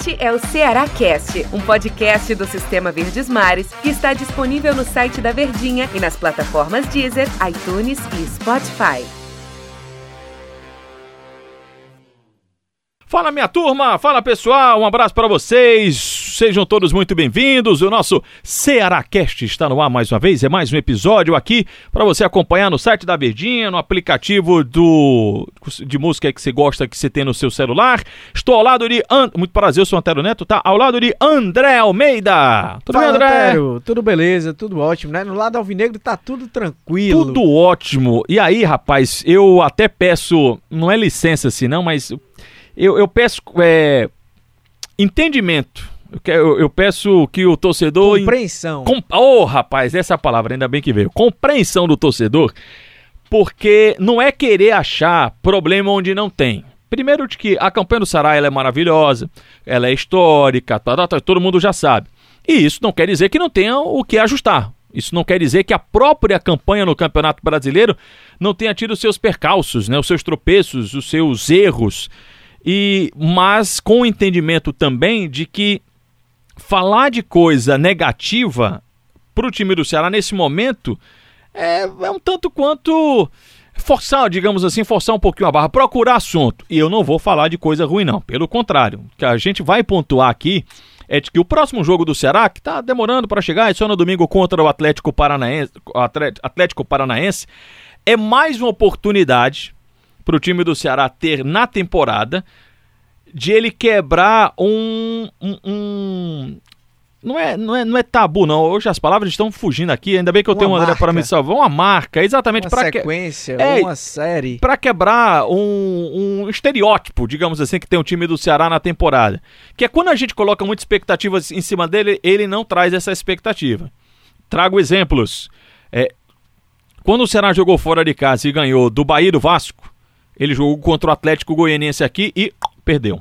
Este é o Ceará Cast, um podcast do Sistema Verdes Mares que está disponível no site da Verdinha e nas plataformas Deezer, iTunes e Spotify. Fala minha turma, fala pessoal, um abraço para vocês. Sejam todos muito bem-vindos. O nosso Cearacast está no ar mais uma vez. É mais um episódio aqui para você acompanhar no site da Verdinha, no aplicativo do de música que você gosta que você tem no seu celular. Estou ao lado de And... muito prazer, eu sou o Antero Neto, tá? Ao lado de André Almeida. Tudo Fala, bem, André? Antero. Tudo beleza, tudo ótimo, né? No lado alvinegro tá tudo tranquilo. Tudo ótimo. E aí, rapaz, eu até peço, não é licença assim, não, mas eu, eu peço é, entendimento eu, eu, peço que o torcedor. Compreensão. Com, oh, rapaz, essa palavra, ainda bem que veio. Compreensão do torcedor, porque não é querer achar problema onde não tem. Primeiro, de que a campanha do Sarai é maravilhosa, ela é histórica, tá, tá, tá, todo mundo já sabe. E isso não quer dizer que não tenha o que ajustar. Isso não quer dizer que a própria campanha no Campeonato Brasileiro não tenha tido seus percalços, né, os seus tropeços, os seus erros. E mas com o entendimento também de que falar de coisa negativa para o time do Ceará nesse momento é, é, um tanto quanto forçar, digamos assim, forçar um pouquinho a barra, procurar assunto. E eu não vou falar de coisa ruim, não. Pelo contrário, o que a gente vai pontuar aqui é de que o próximo jogo do Ceará, que está demorando para chegar, é só no domingo contra o Atlético Paranaense, Atlético Paranaense, é mais uma oportunidade para o time do Ceará ter na temporada de ele quebrar um, um, um, não é, não, é, não é tabu, não. Hoje as palavras estão fugindo aqui. Ainda bem que eu uma tenho um André para me salvar. Uma marca, exatamente para sequência, que... é, uma série. Para quebrar um, um estereótipo, digamos assim, que tem o um time do Ceará na temporada. Que é quando a gente coloca muitas expectativas em cima dele, ele não traz essa expectativa. Trago exemplos. É, quando o Ceará jogou fora de casa e ganhou do Bahia do Vasco, ele jogou contra o Atlético Goianiense aqui e perdeu.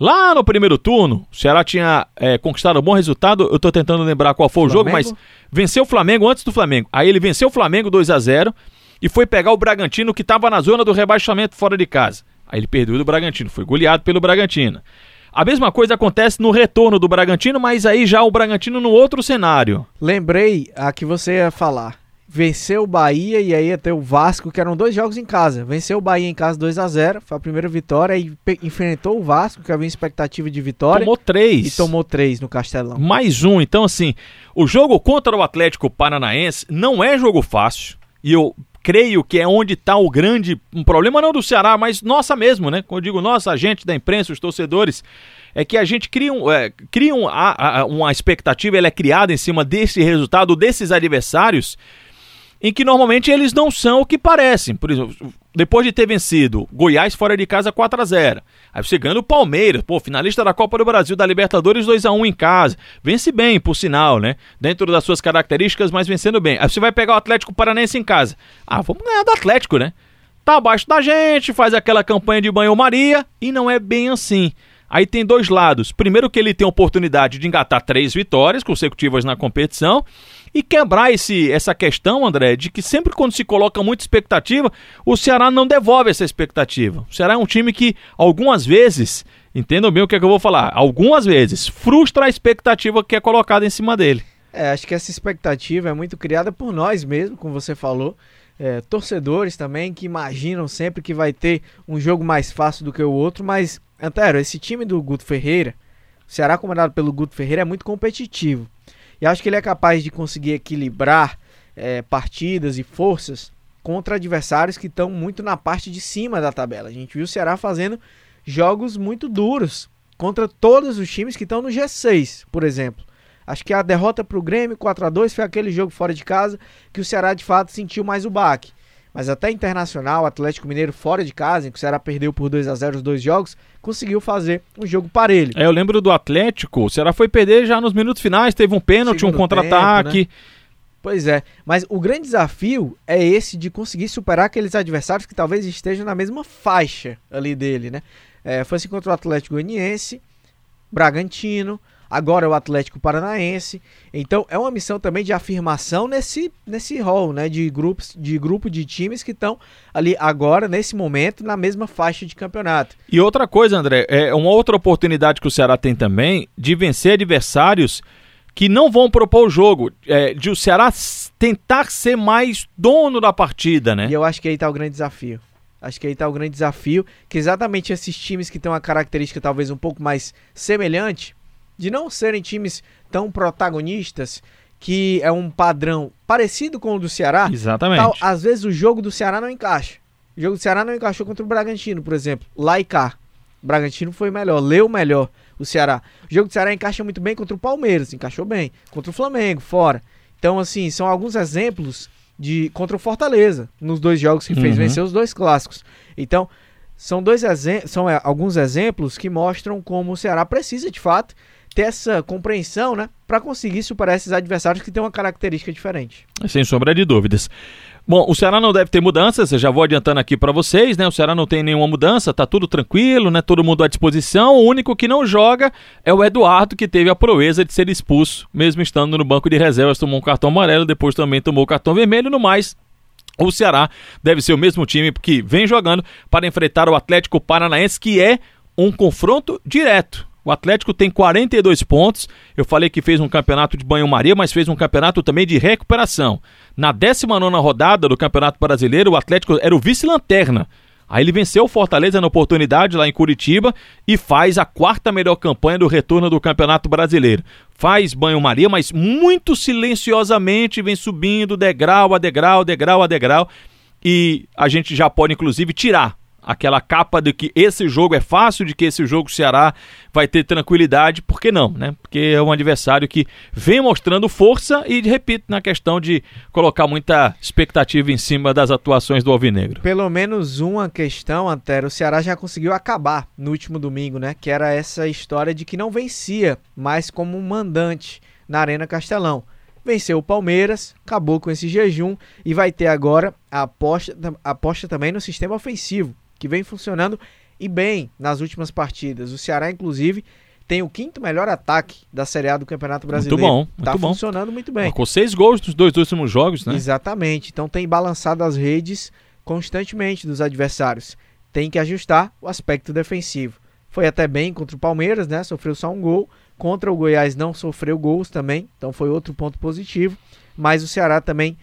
Lá no primeiro turno, o Ceará tinha é, conquistado um bom resultado. Eu estou tentando lembrar qual foi Flamengo? o jogo, mas venceu o Flamengo antes do Flamengo. Aí ele venceu o Flamengo 2 a 0 e foi pegar o Bragantino que estava na zona do rebaixamento fora de casa. Aí ele perdeu do Bragantino, foi goleado pelo Bragantino. A mesma coisa acontece no retorno do Bragantino, mas aí já o Bragantino no outro cenário. Lembrei a que você ia falar venceu o Bahia e aí até o Vasco, que eram dois jogos em casa. Venceu o Bahia em casa 2 a 0 foi a primeira vitória e enfrentou o Vasco, que havia expectativa de vitória. Tomou três. E tomou três no Castelão. Mais um. Então, assim, o jogo contra o Atlético Paranaense não é jogo fácil. E eu creio que é onde está o grande um problema, não do Ceará, mas nossa mesmo, né? Como eu digo, nossa, a gente da imprensa, os torcedores é que a gente cria, um, é, cria um, a, a, uma expectativa, ela é criada em cima desse resultado, desses adversários, em que normalmente eles não são o que parecem. Por exemplo, depois de ter vencido Goiás fora de casa 4 a 0 Aí você ganha o Palmeiras, pô, finalista da Copa do Brasil, da Libertadores 2 a 1 em casa. Vence bem, por sinal, né? Dentro das suas características, mas vencendo bem. Aí você vai pegar o Atlético Paranense em casa. Ah, vamos ganhar do Atlético, né? Tá abaixo da gente, faz aquela campanha de banho-maria e não é bem assim. Aí tem dois lados. Primeiro que ele tem a oportunidade de engatar três vitórias consecutivas na competição e quebrar esse, essa questão, André, de que sempre quando se coloca muita expectativa, o Ceará não devolve essa expectativa. O Ceará é um time que algumas vezes, entendam bem o que, é que eu vou falar, algumas vezes frustra a expectativa que é colocada em cima dele. É, acho que essa expectativa é muito criada por nós mesmo, como você falou. É, torcedores também que imaginam sempre que vai ter um jogo mais fácil do que o outro, mas, Antero, esse time do Guto Ferreira, o Ceará comandado pelo Guto Ferreira é muito competitivo. E acho que ele é capaz de conseguir equilibrar é, partidas e forças contra adversários que estão muito na parte de cima da tabela. A gente viu o Ceará fazendo jogos muito duros contra todos os times que estão no G6, por exemplo. Acho que a derrota para o Grêmio 4 a 2 foi aquele jogo fora de casa que o Ceará de fato sentiu mais o baque. Mas até internacional, Atlético Mineiro fora de casa, em que o Ceará perdeu por 2 a 0 os dois jogos, conseguiu fazer um jogo parelho. É, eu lembro do Atlético, o Ceará foi perder já nos minutos finais, teve um pênalti, um contra-ataque. Né? Pois é, mas o grande desafio é esse de conseguir superar aqueles adversários que talvez estejam na mesma faixa ali dele, né? É, foi assim contra o Atlético Goianiense, Bragantino, agora é o Atlético Paranaense. Então é uma missão também de afirmação nesse nesse rol, né, de grupos de grupo de times que estão ali agora nesse momento na mesma faixa de campeonato. E outra coisa, André, é uma outra oportunidade que o Ceará tem também de vencer adversários que não vão propor o jogo, é, de o Ceará tentar ser mais dono da partida, né? E eu acho que aí está o grande desafio. Acho que aí está o grande desafio, que exatamente esses times que têm uma característica talvez um pouco mais semelhante, de não serem times tão protagonistas, que é um padrão parecido com o do Ceará. Exatamente. Tal, às vezes o jogo do Ceará não encaixa. O jogo do Ceará não encaixou contra o Bragantino, por exemplo. Lá e cá. O Bragantino foi melhor, leu melhor o Ceará. O jogo do Ceará encaixa muito bem contra o Palmeiras, encaixou bem. Contra o Flamengo, fora. Então, assim, são alguns exemplos de contra o Fortaleza, nos dois jogos que fez uhum. vencer os dois clássicos. Então, são dois são é, alguns exemplos que mostram como o Ceará precisa de fato ter essa compreensão, né, para conseguir superar esses adversários que têm uma característica diferente. Sem sombra de dúvidas. Bom, o Ceará não deve ter mudanças, eu já vou adiantando aqui para vocês, né? O Ceará não tem nenhuma mudança, tá tudo tranquilo, né? Todo mundo à disposição. O único que não joga é o Eduardo, que teve a proeza de ser expulso, mesmo estando no banco de reservas, tomou um cartão amarelo, depois também tomou o cartão vermelho, no mais. O Ceará deve ser o mesmo time que vem jogando para enfrentar o Atlético Paranaense, que é um confronto direto. O Atlético tem 42 pontos. Eu falei que fez um campeonato de banho-maria, mas fez um campeonato também de recuperação. Na 19 rodada do Campeonato Brasileiro, o Atlético era o vice-lanterna. Aí ele venceu o Fortaleza na oportunidade lá em Curitiba e faz a quarta melhor campanha do retorno do Campeonato Brasileiro. Faz banho-maria, mas muito silenciosamente vem subindo degrau a degrau, degrau a degrau. E a gente já pode, inclusive, tirar aquela capa de que esse jogo é fácil, de que esse jogo o Ceará vai ter tranquilidade, por que não, né? Porque é um adversário que vem mostrando força e, repito, na questão de colocar muita expectativa em cima das atuações do Alvinegro. Pelo menos uma questão, Antero, o Ceará já conseguiu acabar no último domingo, né? Que era essa história de que não vencia mais como mandante na Arena Castelão venceu o Palmeiras, acabou com esse jejum e vai ter agora a aposta, a aposta também no sistema ofensivo que vem funcionando e bem nas últimas partidas. O Ceará, inclusive, tem o quinto melhor ataque da Série A do Campeonato Brasileiro. Muito bom, muito tá bom. funcionando muito bem. Com seis gols nos dois últimos jogos, né? Exatamente. Então tem balançado as redes constantemente dos adversários. Tem que ajustar o aspecto defensivo. Foi até bem contra o Palmeiras, né? Sofreu só um gol. Contra o Goiás não sofreu gols também, então foi outro ponto positivo. Mas o Ceará também,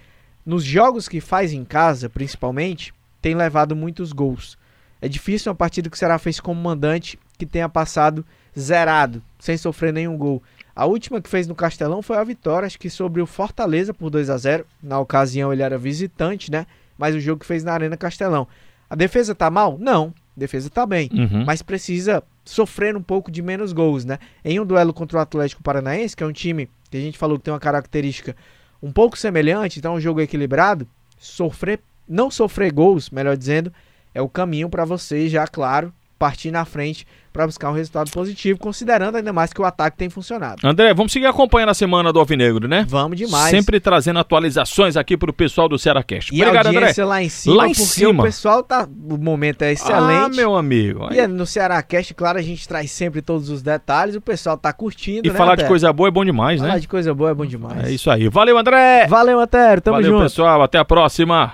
nos jogos que faz em casa, principalmente, tem levado muitos gols. É difícil uma partida que o Ceará fez como mandante que tenha passado zerado, sem sofrer nenhum gol. A última que fez no Castelão foi a vitória, acho que sobre o Fortaleza por 2 a 0 Na ocasião ele era visitante, né? Mas o jogo que fez na Arena Castelão. A defesa tá mal? Não. A defesa tá bem. Uhum. Mas precisa sofrer um pouco de menos gols, né? Em um duelo contra o Atlético Paranaense, que é um time que a gente falou que tem uma característica um pouco semelhante, então é um jogo equilibrado, sofrer, não sofrer gols, melhor dizendo, é o caminho para você já, claro, partir na frente para buscar um resultado positivo, considerando ainda mais que o ataque tem funcionado. André, vamos seguir acompanhando a semana do Alvinegro, né? Vamos demais. Sempre trazendo atualizações aqui para o pessoal do Cearacast. E Obrigado, André. lá em cima, lá em cima. o pessoal tá, o momento é excelente. Ah, meu amigo. Aí... E no Cearacast, claro, a gente traz sempre todos os detalhes, o pessoal tá curtindo, E né, falar de coisa boa é bom demais, né? Falar de coisa boa é bom demais. É isso aí. Valeu, André. Valeu, Antero. Tamo Valeu, junto. pessoal. Até a próxima.